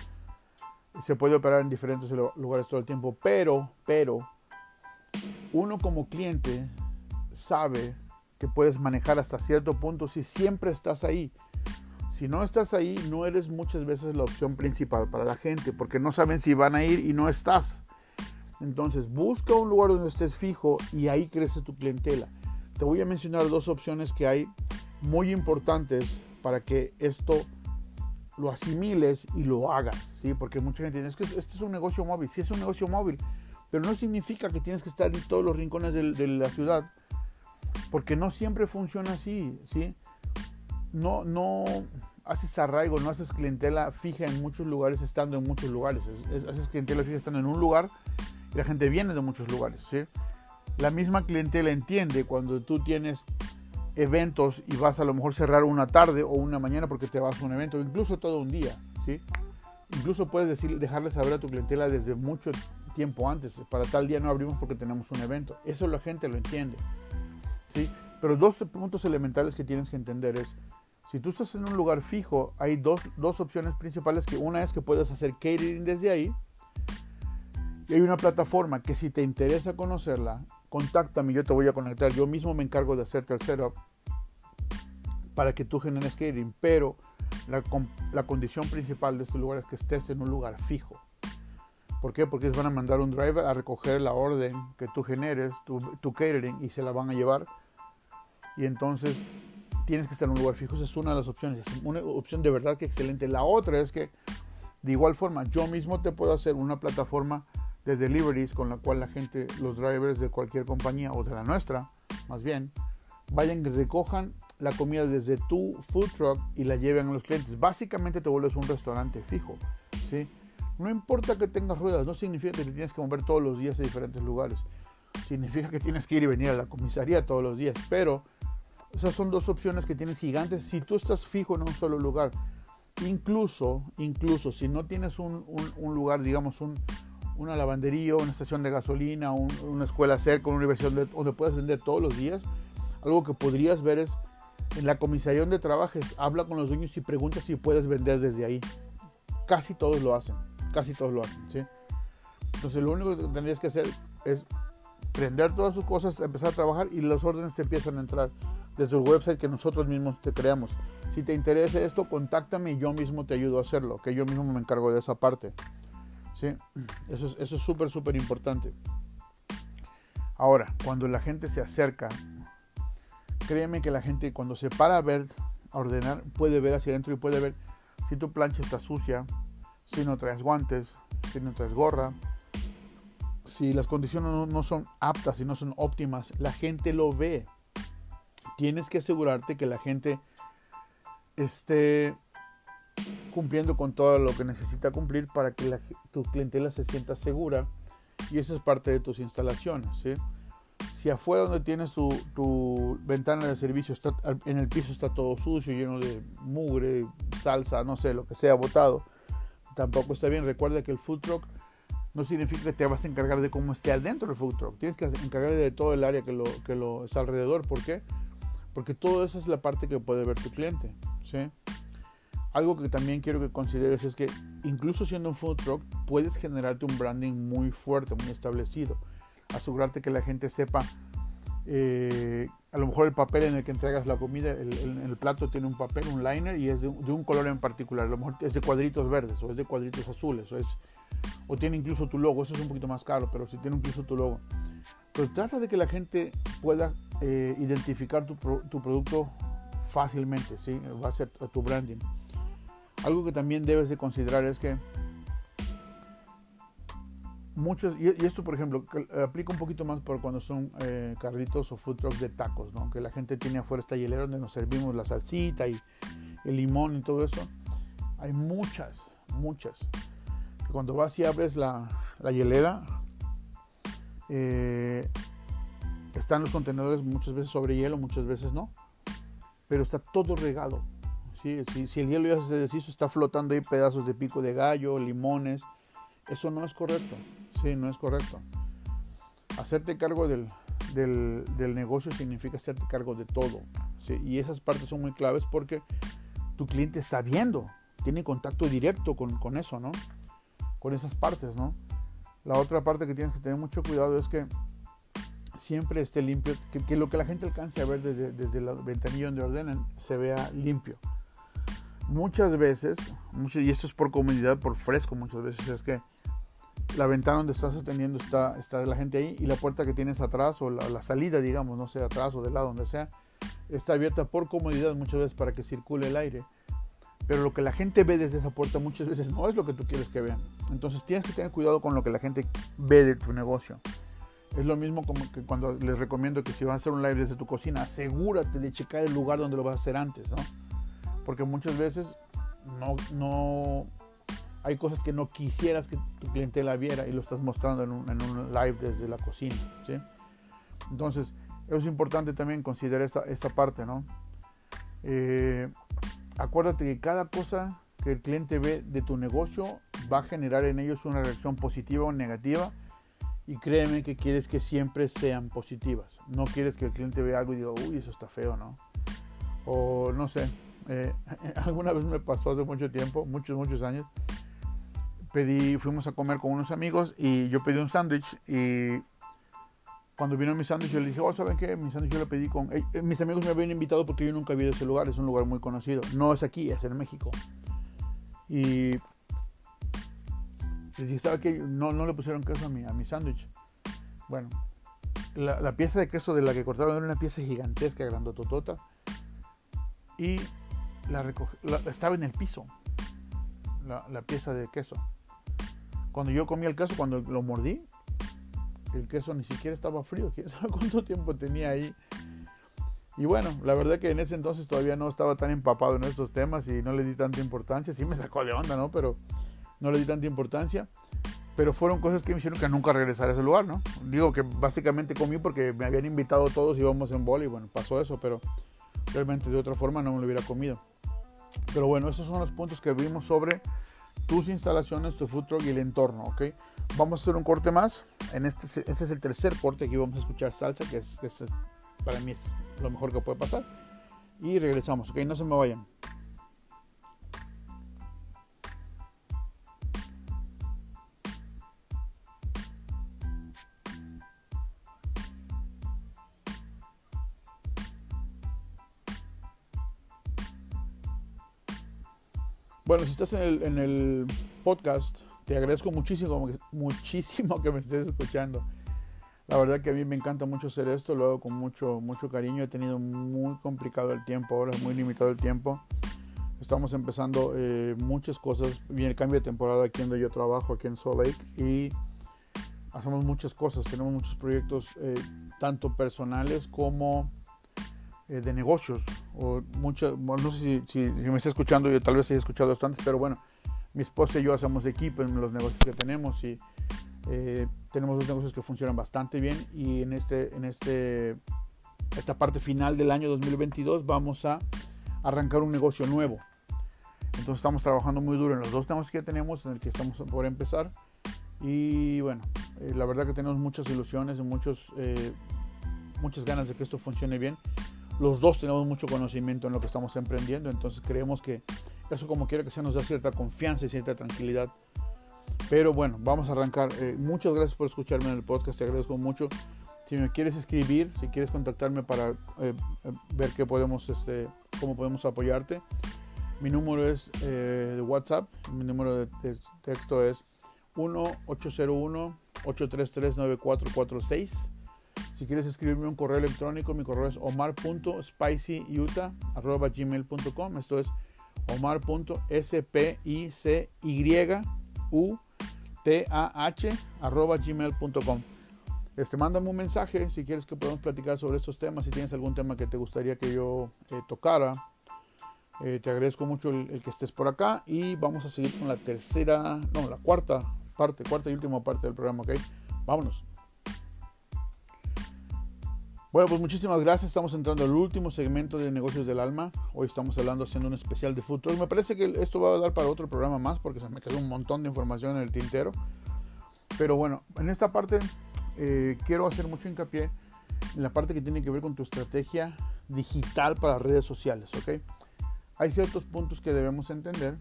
se puede operar en diferentes lugares todo el tiempo, pero, pero, uno como cliente sabe que puedes manejar hasta cierto punto si siempre estás ahí. Si no estás ahí, no eres muchas veces la opción principal para la gente, porque no saben si van a ir y no estás. Entonces, busca un lugar donde estés fijo y ahí crece tu clientela te voy a mencionar dos opciones que hay muy importantes para que esto lo asimiles y lo hagas, ¿sí? Porque mucha gente dice, es que este es un negocio móvil, sí es un negocio móvil, pero no significa que tienes que estar en todos los rincones de, la ciudad, porque no siempre funciona así, ¿sí? No, no haces arraigo, no haces clientela fija en muchos lugares estando en muchos lugares, haces clientela fija estando en un lugar y la gente viene de muchos lugares, ¿sí? La misma clientela entiende cuando tú tienes eventos y vas a lo mejor cerrar una tarde o una mañana porque te vas a un evento, incluso todo un día, ¿sí? Incluso puedes decir, dejarle saber a tu clientela desde mucho tiempo antes, para tal día no abrimos porque tenemos un evento. Eso la gente lo entiende, ¿sí? Pero dos puntos elementales que tienes que entender es, si tú estás en un lugar fijo, hay dos, dos opciones principales, que una es que puedes hacer catering desde ahí, y hay una plataforma que si te interesa conocerla, contáctame, yo te voy a conectar. Yo mismo me encargo de hacerte el setup para que tú generes catering, pero la, la, condición principal de este lugar es que estés en un lugar fijo. ¿Por qué? Porque van a mandar un driver a recoger la orden que tú generes, tu, tu catering, y se la van a llevar. Y entonces tienes que estar en un lugar fijo. Esa es una de las opciones. Es una opción de verdad que excelente. La otra es que, de igual forma, yo mismo te puedo hacer una plataforma de deliveries con la cual la gente, los drivers de cualquier compañía o de la nuestra, más bien, vayan y recojan la comida desde tu food truck y la lleven a los clientes. Básicamente te vuelves un restaurante fijo, ¿sí? No importa que tengas ruedas, no significa que te tienes que mover todos los días a diferentes lugares. Significa que tienes que ir y venir a la comisaría todos los días, pero esas son dos opciones que tienes gigantes si tú estás fijo en un solo lugar. Incluso, incluso si no tienes un, un lugar, digamos, un, una lavandería, una estación de gasolina, una escuela cerca, una universidad donde, puedes vender todos los días. Algo que podrías ver es en la comisaría donde trabajes, habla con los dueños y pregunta si puedes vender desde ahí. Casi todos lo hacen, casi todos lo hacen, ¿sí? Entonces lo único que tendrías que hacer es prender todas sus cosas, empezar a trabajar y los órdenes te empiezan a entrar desde el website que nosotros mismos te creamos. Si te interesa esto, contáctame y yo mismo te ayudo a hacerlo, que yo mismo me encargo de esa parte. Eso es súper, súper importante. Ahora, cuando la gente se acerca, créeme que la gente cuando se para a ver, a ordenar, puede ver hacia adentro y puede ver si tu plancha está sucia, si no traes guantes, si no traes gorra, si las condiciones no, no son aptas y no son óptimas, la gente lo ve. Tienes que asegurarte que la gente esté cumpliendo con todo lo que necesita cumplir para que tu clientela se sienta segura y eso es parte de tus instalaciones. si afuera donde tienes tu, tu ventana de servicio está, en el piso está todo sucio, lleno de mugre, salsa, no sé, lo que sea botado, tampoco está bien. Recuerda que el food truck no significa que te vas a encargar de cómo esté adentro del food truck. Tienes que encargar de todo el área que lo, que lo está alrededor. ¿Por qué? Porque todo eso es la parte que puede ver tu cliente. ¿sí? Algo que también quiero que consideres es que incluso siendo un food truck puedes generarte un branding muy fuerte, muy establecido. Asegurarte que la gente sepa eh, a lo mejor el papel en el que entregas la comida, el, el, plato tiene un papel, un liner y es de, un color en particular. A lo mejor es de cuadritos verdes o es de cuadritos azules o, es, o tiene incluso tu logo. Eso es un poquito más caro, pero si tiene incluso tu logo. Pero trata de que la gente pueda eh, identificar tu, tu, producto fácilmente, ¿sí? va a ser tu branding. Algo que también debes de considerar es que muchos, y, esto por ejemplo, aplica un poquito más por cuando son eh, carritos o food trucks de tacos, ¿no? que la gente tiene afuera esta hielera donde nos servimos la salsita y el limón y todo eso. Hay muchas, muchas. Cuando vas y abres la, la hielera, eh, están los contenedores muchas veces sobre hielo, muchas veces no, pero está todo regado. Si, si el hielo ya se deshizo, está flotando ahí pedazos de pico de gallo, limones. Eso no es correcto. Sí, no es correcto. Hacerte cargo del, del, negocio significa hacerte cargo de todo. ¿sí? Y esas partes son muy claves porque tu cliente está viendo, tiene contacto directo con, con eso, ¿no? Con esas partes, ¿no? La otra parte que tienes que tener mucho cuidado es que siempre esté limpio, que, lo que la gente alcance a ver desde, desde la ventanilla donde ordenen se vea limpio. Muchas veces, y esto es por comunidad, por fresco muchas veces, es que la ventana donde estás atendiendo está, está la gente ahí y la puerta que tienes atrás o la, salida, digamos, no sé, atrás o del lado, donde sea, está abierta por comodidad muchas veces para que circule el aire. Pero lo que la gente ve desde esa puerta muchas veces no es lo que tú quieres que vean. Entonces tienes que tener cuidado con lo que la gente ve de tu negocio. Es lo mismo como que cuando les recomiendo que si vas a hacer un live desde tu cocina, asegúrate de checar el lugar donde lo vas a hacer antes, ¿no? Porque muchas veces no, no, hay cosas que no quisieras que tu clientela viera y lo estás mostrando en un, live desde la cocina. ¿sí? Entonces, es importante también considerar esa, esa parte, ¿no? Eh, acuérdate que cada cosa que el cliente ve de tu negocio va a generar en ellos una reacción positiva o negativa y créeme que quieres que siempre sean positivas. No quieres que el cliente vea algo y diga, uy, eso está feo, ¿no? O no sé, eh, (laughs) alguna vez me pasó hace mucho tiempo, muchos, muchos años, pedí, fuimos a comer con unos amigos y yo pedí un sándwich y cuando vino mi sándwich yo le dije, oh, ¿saben qué? Mi sándwich yo lo pedí con... Eh, eh, mis amigos me habían invitado porque yo nunca había ido a ese lugar, es un lugar muy conocido. No es aquí, es en México. Y les dije, ¿sabe qué? No, no le pusieron queso a mi, a mi sándwich. Bueno, la, pieza de queso de la que cortaron era una pieza gigantesca, grandototota. Y la, estaba en el piso, la, la pieza de queso. Cuando yo comí el queso, cuando lo mordí, el queso ni siquiera estaba frío. (laughs) ¿Quién sabe cuánto tiempo tenía ahí? Y bueno, la verdad que en ese entonces todavía no estaba tan empapado en estos temas y no le di tanta importancia. Sí me sacó de onda, ¿no? Pero no le di tanta importancia. Pero fueron cosas que me hicieron que nunca regresara a ese lugar, ¿no? Digo que básicamente comí porque me habían invitado todos, y íbamos en bol y bueno, pasó eso, pero realmente de otra forma no me lo hubiera comido. Pero bueno, esos son los puntos que vimos sobre tus instalaciones, tu food truck y el entorno, ¿ok? Vamos a hacer un corte más. En este, este es el tercer corte. Aquí vamos a escuchar salsa, que es, para mí es lo mejor que puede pasar. Y regresamos, ¿ok? No se me vayan. Bueno, si estás en el, podcast, te agradezco muchísimo, muchísimo que me estés escuchando. La verdad que a mí me encanta mucho hacer esto, lo hago con mucho, mucho cariño. He tenido muy complicado el tiempo, ahora es muy limitado el tiempo. Estamos empezando eh, muchas cosas. Viene el cambio de temporada aquí donde yo trabajo, aquí en Salt Lake, y hacemos muchas cosas. Tenemos muchos proyectos, eh, tanto personales como eh, de negocios. O mucho, no sé si, si, me está escuchando, yo tal vez haya escuchado esto antes, pero bueno, mi esposa y yo hacemos equipo en los negocios que tenemos y Eh, tenemos dos negocios que funcionan bastante bien y en, este, en este, esta parte final del año 2022 vamos a arrancar un negocio nuevo. Entonces estamos trabajando muy duro en los dos negocios que tenemos, en el que estamos por empezar. Y bueno, eh, la verdad que tenemos muchas ilusiones y muchos, eh, muchas ganas de que esto funcione bien. Los dos tenemos mucho conocimiento en lo que estamos emprendiendo, entonces creemos que eso como quiera que sea nos da cierta confianza y cierta tranquilidad. Pero bueno, vamos a arrancar. Eh, muchas gracias por escucharme en el podcast, te agradezco mucho. Si me quieres escribir, si quieres contactarme para ver qué podemos, este, cómo podemos apoyarte, mi número es de WhatsApp, mi número de texto es 1-801-833-9446. Si quieres escribirme un correo electrónico, mi correo es omar.spicyutah.gmail.com. Esto es omar.spicyutah.gmail.com. Este, mándame un mensaje si quieres que podamos platicar sobre estos temas, si tienes algún tema que te gustaría que yo eh, tocara. Eh, te agradezco mucho el, el, que estés por acá y vamos a seguir con la tercera, no, la cuarta parte, cuarta y última parte del programa, ¿ok? Vámonos. Bueno, pues muchísimas gracias. Estamos entrando al último segmento de Negocios del Alma. Hoy estamos hablando, haciendo un especial de futuro. Me parece que esto va a dar para otro programa más porque se me quedó un montón de información en el tintero. Pero bueno, en esta parte eh, quiero hacer mucho hincapié en la parte que tiene que ver con tu estrategia digital para redes sociales, ¿ok? Hay ciertos puntos que debemos entender,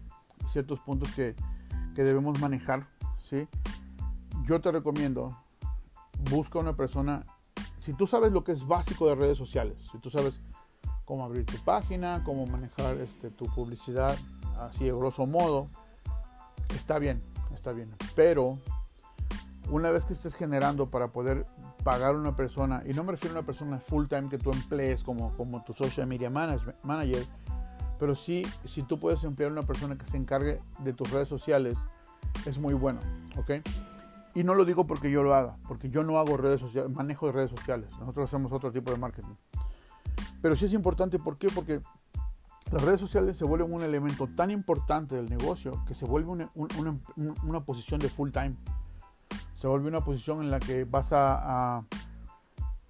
ciertos puntos que, que debemos manejar yo te recomiendo, busca una persona, si tú sabes lo que es básico de redes sociales, si tú sabes cómo abrir tu página, cómo manejar este, tu publicidad, así de grosso modo, está bien, está bien. Pero una vez que estés generando para poder pagar a una persona, y no me refiero a una persona full time que tú emplees como, tu social media manager, pero sí, si tú puedes emplear a una persona que se encargue de tus redes sociales, es muy bueno, ¿ok? Y no lo digo porque yo lo haga, porque yo no hago redes sociales, manejo de redes sociales. Nosotros hacemos otro tipo de marketing. Pero sí es importante, ¿por qué? Porque las redes sociales se vuelven un elemento tan importante del negocio que se vuelve una, una, una posición de full time. Se vuelve una posición en la que vas a, a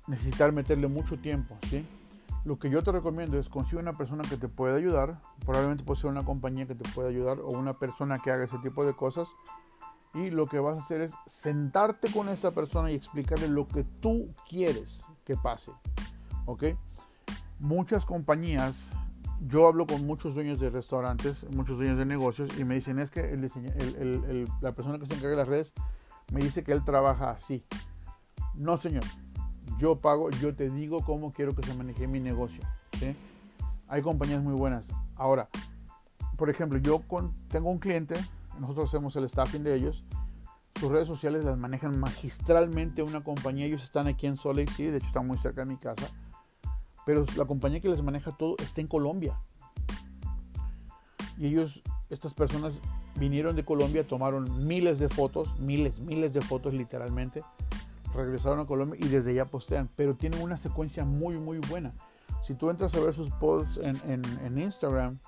necesitar meterle mucho tiempo, ¿sí? Lo que yo te recomiendo es conseguir una persona que te pueda ayudar. Probablemente puede ser una compañía que te pueda ayudar o una persona que haga ese tipo de cosas. Y lo que vas a hacer es sentarte con esta persona y explicarle lo que tú quieres que pase. ¿Ok? Muchas compañías, yo hablo con muchos dueños de restaurantes, muchos dueños de negocios y me dicen es que el la persona que se encarga de las redes me dice que él trabaja así. No, señor yo pago, yo te digo cómo quiero que se maneje mi negocio. Hay compañías muy buenas. Ahora, por ejemplo, yo tengo un cliente, nosotros hacemos el staffing de ellos, sus redes sociales las manejan magistralmente una compañía, ellos están aquí en Salt Lake City, de hecho están muy cerca de mi casa, pero la compañía que les maneja todo está en Colombia. Y ellos, estas personas vinieron de Colombia, tomaron miles de fotos, miles, miles de fotos literalmente, regresaron a Colombia y desde allá postean, pero tienen una secuencia muy, muy buena. Si tú entras a ver sus posts en, en, Instagram,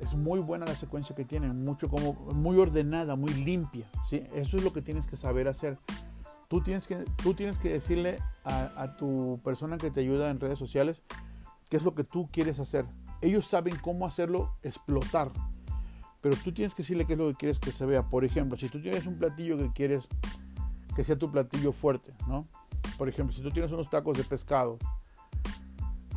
es muy buena la secuencia que tienen, mucho como, muy ordenada, muy limpia. ¿sí? Eso es lo que tienes que saber hacer. Tú tienes que, tú tienes que decirle a, a tu persona que te ayuda en redes sociales qué es lo que tú quieres hacer. Ellos saben cómo hacerlo explotar, pero tú tienes que decirle qué es lo que quieres que se vea. Por ejemplo, si tú tienes un platillo que quieres que sea tu platillo fuerte, ¿no? Por ejemplo, si tú tienes unos tacos de pescado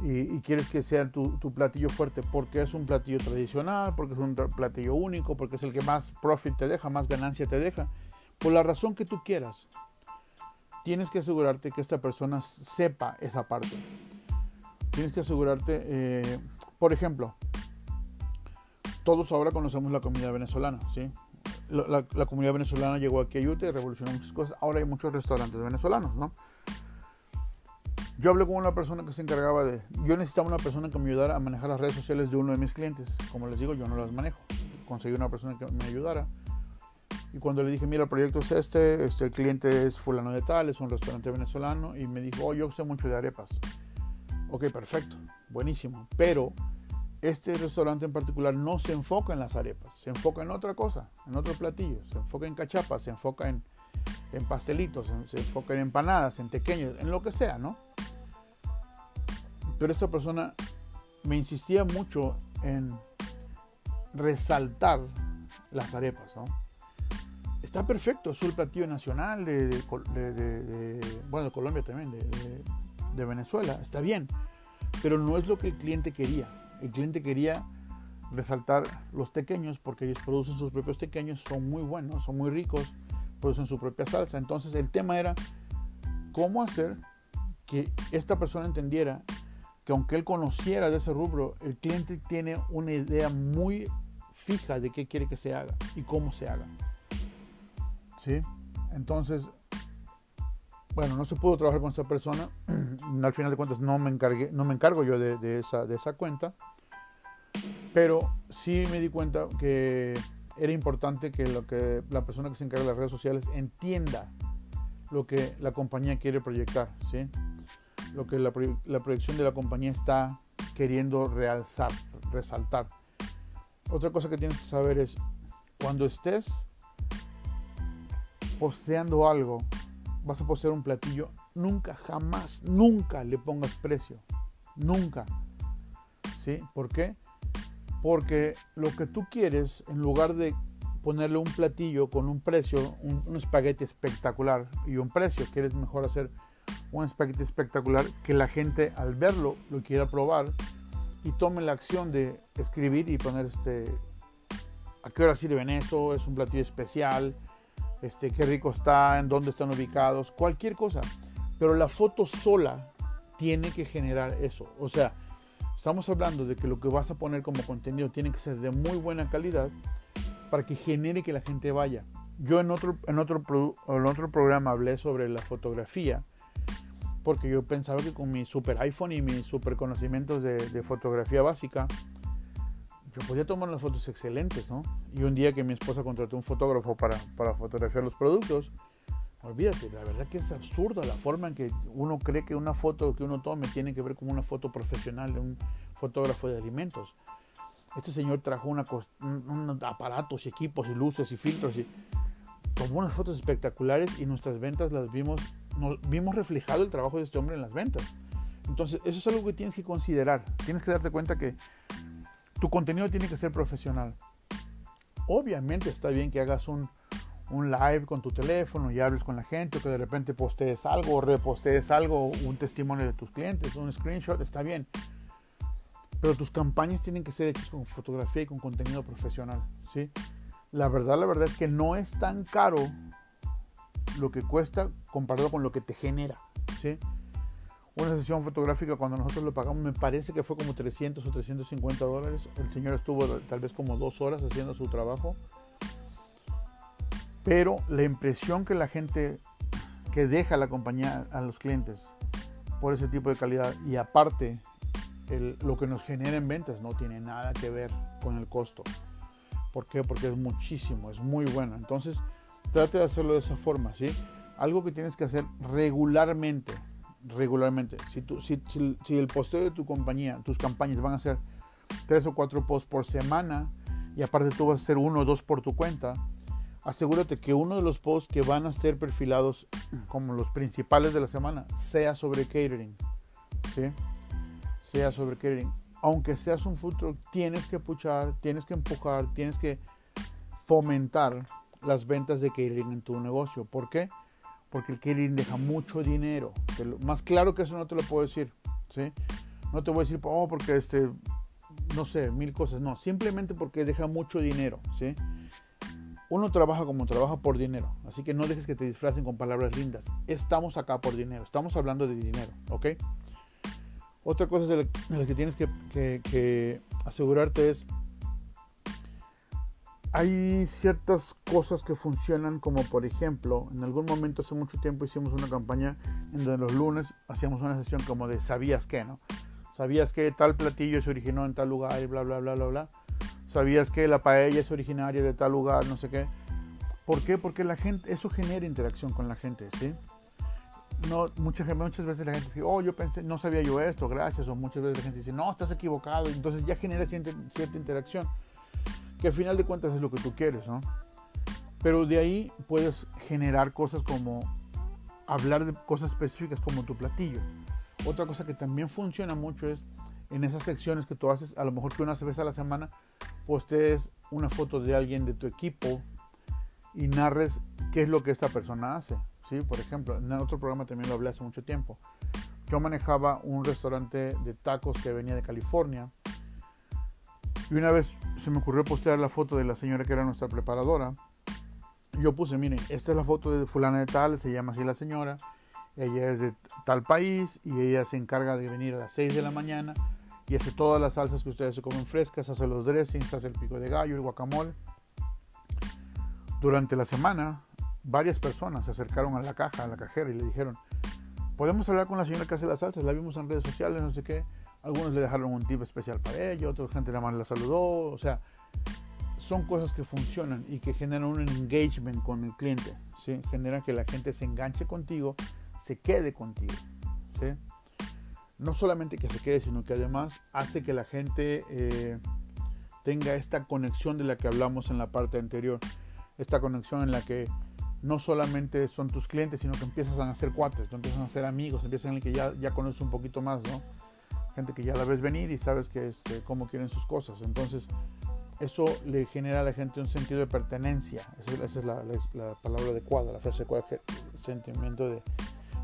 y, quieres que sea tu, platillo fuerte porque es un platillo tradicional, porque es un platillo único, porque es el que más profit te deja, más ganancia te deja, por la razón que tú quieras, tienes que asegurarte que esta persona sepa esa parte. Tienes que asegurarte, eh, por ejemplo, todos ahora conocemos la comida venezolana, ¿sí? la, comunidad venezolana llegó aquí a Utah y revolucionó muchas cosas. Ahora hay muchos restaurantes venezolanos, ¿no? Yo hablé con una persona que se encargaba de... Yo necesitaba una persona que me ayudara a manejar las redes sociales de uno de mis clientes. Como les digo, yo no las manejo. Conseguí una persona que me ayudara. Y cuando le dije, mira, el proyecto es este, este el cliente es fulano de tal, es un restaurante venezolano, y me dijo, oh, yo sé mucho de arepas. Ok, perfecto, buenísimo. Pero este restaurante en particular no se enfoca en las arepas, se enfoca en otra cosa, en otro platillo, se enfoca en cachapas, se enfoca en, en pastelitos, se enfoca en empanadas, en pequeños, en lo que sea, ¿no? Pero esta persona me insistía mucho en resaltar las arepas, ¿no? Está perfecto, es el platillo nacional de, bueno, de Colombia también, de, Venezuela, está bien, pero no es lo que el cliente quería. El cliente quería resaltar los pequeños porque ellos producen sus propios pequeños, son muy buenos, son muy ricos, producen su propia salsa. Entonces el tema era cómo hacer que esta persona entendiera que aunque él conociera de ese rubro, el cliente tiene una idea muy fija de qué quiere que se haga y cómo se haga. ¿Sí? Entonces, bueno, no se pudo trabajar con esa persona. (clears throat) Al final de cuentas no me, encargué, no me encargo yo de, esa, de esa cuenta. Pero sí me di cuenta que era importante que, lo que la persona que se encarga de las redes sociales entienda lo que la compañía quiere proyectar, ¿sí? lo que la, proyección de la compañía está queriendo realzar, resaltar. Otra cosa que tienes que saber es, cuando estés posteando algo, vas a postear un platillo, nunca, jamás, nunca le pongas precio. Nunca. ¿Sí? ¿Por qué? Porque lo que tú quieres, en lugar de ponerle un platillo con un precio, un, un espagueti espectacular y un precio, quieres mejor hacer un espagueti espectacular que la gente al verlo lo quiera probar y tome la acción de escribir y poner este a qué hora sirven eso, es un platillo especial, este, qué rico está, en dónde están ubicados, cualquier cosa. Pero la foto sola tiene que generar eso. O sea, estamos hablando de que lo que vas a poner como contenido tiene que ser de muy buena calidad para que genere que la gente vaya. Yo en otro, en otro, en otro programa hablé sobre la fotografía porque yo pensaba que con mi super iPhone y mis super conocimientos de, fotografía básica, yo podía tomar unas fotos excelentes, ¿no? Y un día que mi esposa contrató un fotógrafo para, para fotografiar los productos, olvídate, la verdad que es absurda la forma en que uno cree que una foto que uno tome tiene que ver con una foto profesional de un fotógrafo de alimentos. Este señor trajo una, unos aparatos y equipos y luces y filtros y tomó unas fotos espectaculares y nuestras ventas las vimos nos vimos reflejado el trabajo de este hombre en las ventas. Entonces, eso es algo que tienes que considerar. Tienes que darte cuenta que tu contenido tiene que ser profesional. Obviamente está bien que hagas un, un live con tu teléfono y hables con la gente, o que de repente postees algo, o repostees algo, un testimonio de tus clientes, un screenshot, está bien. Pero tus campañas tienen que ser hechas con fotografía y con contenido profesional, ¿sí? La verdad, la verdad es que no es tan caro lo que cuesta comparado con lo que te genera. ¿sí? Una sesión fotográfica cuando nosotros lo pagamos me parece que fue como 300 o 350 dólares. El señor estuvo tal vez como dos horas haciendo su trabajo. Pero la impresión que la gente que deja la compañía a los clientes por ese tipo de calidad y aparte lo que nos genera en ventas no tiene nada que ver con el costo. ¿Por qué? Porque es muchísimo, es muy bueno. Entonces, Trate de hacerlo de esa forma, ¿sí? Algo que tienes que hacer regularmente, regularmente. Si, si, si, el posteo de tu compañía, tus campañas van a ser tres o cuatro posts por semana y aparte tú vas a hacer uno o dos por tu cuenta, asegúrate que uno de los posts que van a ser perfilados (clears throat) como los principales de la semana sea sobre catering, ¿sí? Sea sobre catering. Aunque seas un futuro, tienes que puchar, tienes que empujar, tienes que fomentar las ventas de catering en tu negocio. ¿Por qué? Porque el catering deja mucho dinero. más claro que eso no te lo puedo decir. ¿sí? No te voy a decir, oh, porque este, no sé, mil cosas. No, simplemente porque deja mucho dinero. ¿sí? Uno trabaja como trabaja por dinero. Así que no dejes que te disfracen con palabras lindas. Estamos acá por dinero. Estamos hablando de dinero. ¿Ok? Otra cosa de la, que tienes que, asegurarte es hay ciertas cosas que funcionan como por ejemplo, en algún momento hace mucho tiempo hicimos una campaña en donde los lunes hacíamos una sesión como de sabías que, ¿no? Sabías que tal platillo se originó en tal lugar y bla, bla, bla, bla, bla. Sabías que la paella es originaria de tal lugar, no sé qué. ¿Por qué? Porque la gente, eso genera interacción con la gente, ¿sí? No, muchas, muchas veces la gente dice, oh, yo pensé, no sabía yo esto, gracias. O muchas veces la gente dice, no, estás equivocado. Entonces ya genera cierta, cierta interacción que al final de cuentas es lo que tú quieres, ¿no? Pero de ahí puedes generar cosas como hablar de cosas específicas como tu platillo. Otra cosa que también funciona mucho es en esas secciones que tú haces, a lo mejor que una vez a la semana postees una foto de alguien de tu equipo y narres qué es lo que esta persona hace. ¿sí? Por ejemplo, en otro programa también lo hablé hace mucho tiempo. Yo manejaba un restaurante de tacos que venía de California. Y una vez se me ocurrió postear la foto de la señora que era nuestra preparadora. Yo puse, miren, esta es la foto de fulana de tal, se llama así la señora. Ella es de tal país y ella se encarga de venir a las 6 de la mañana y hace todas las salsas que ustedes se comen frescas, hace los dressings, hace el pico de gallo, el guacamole. Durante la semana, varias personas se acercaron a la caja, a la cajera y le dijeron, podemos hablar con la señora que hace las salsas, la vimos en redes sociales, no sé qué. Algunos le dejaron un tip especial para ella, otra gente nada más la saludó, o sea, son cosas que funcionan y que generan un engagement con el cliente, ¿sí? generan que la gente se enganche contigo, se quede contigo. ¿sí? No solamente que se quede, sino que además hace que la gente eh, tenga esta conexión de la que hablamos en la parte anterior. Esta conexión en la que no solamente son tus clientes, sino que empiezas a hacer cuates, tú empiezas a hacer amigos, empiezas en el que ya, ya conoces un poquito más, ¿no? Gente que ya la ves venir y sabes que este, cómo quieren sus cosas. Entonces, eso le genera a la gente un sentido de pertenencia. Esa, es la, palabra adecuada, la frase adecuada, sentimiento de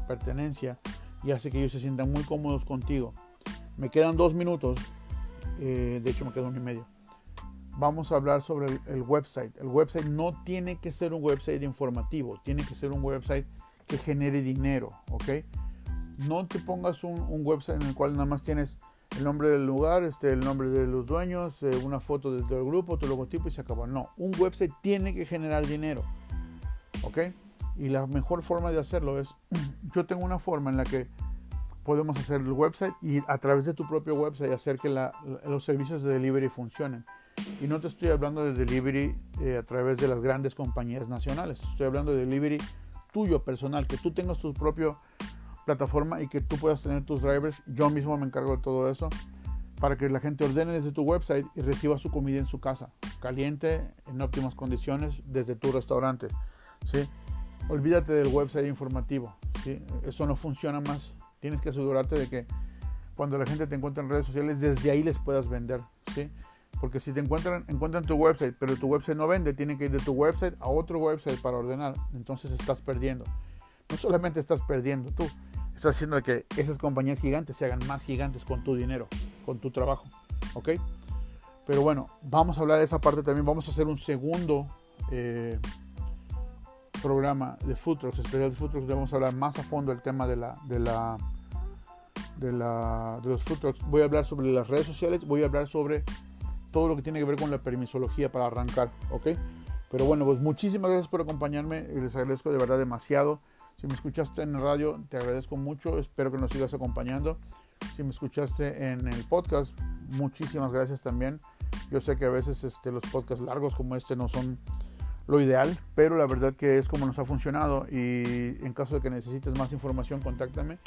pertenencia y hace que ellos se sientan muy cómodos contigo. Me quedan dos minutos, eh, de hecho me quedo un y medio. Vamos a hablar sobre el, website. El website no tiene que ser un website informativo, tiene que ser un website que genere dinero, ¿ok? No te pongas un, website en el cual nada más tienes el nombre del lugar, este, el nombre de los dueños, eh, una foto del grupo, tu logotipo y se acabó. No, un website tiene que generar dinero, ¿ok? Y la mejor forma de hacerlo es, (clears throat) yo tengo una forma en la que podemos hacer el website y a través de tu propio website hacer que los servicios de delivery funcionen. Y no te estoy hablando de delivery eh, a través de las grandes compañías nacionales, estoy hablando de delivery tuyo, personal, que tú tengas tu propia plataforma y que tú puedas tener tus drivers. Yo mismo me encargo de todo eso para que la gente ordene desde tu website y reciba su comida en su casa, caliente, en óptimas condiciones, desde tu restaurante. ¿sí? Olvídate del website informativo. Eso no funciona más. Tienes que asegurarte de que cuando la gente te encuentra en redes sociales, desde ahí les puedas vender. ¿sí? Porque si te encuentran, encuentran tu website, pero tu website no vende, tienen que ir de tu website a otro website para ordenar. Entonces estás perdiendo. No solamente estás perdiendo tú, estás haciendo que esas compañías gigantes se hagan más gigantes con tu dinero, con tu trabajo. ¿Ok? Pero bueno, vamos a hablar de esa parte también. Vamos a hacer un segundo eh, programa de Food especial de vamos a hablar más a fondo el tema de la, de la, de la, de los Food Voy a hablar sobre las redes sociales, voy a hablar sobre todo lo que tiene que ver con la permisología para arrancar, ¿ok? Pero bueno, pues muchísimas gracias por acompañarme, les agradezco de verdad demasiado. Si me escuchaste en radio, te agradezco mucho, espero que nos sigas acompañando. Si me escuchaste en el podcast, muchísimas gracias también. Yo sé que a veces este, los podcasts largos como este no son lo ideal, pero la verdad que es como nos ha funcionado y en caso de que necesites más información, contáctame.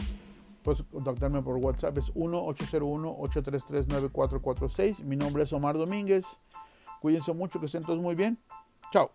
Puedes contactarme por WhatsApp, es 1-801-833-9446. Mi nombre es Omar Domínguez. Cuídense mucho, que estén todos muy bien. Chao.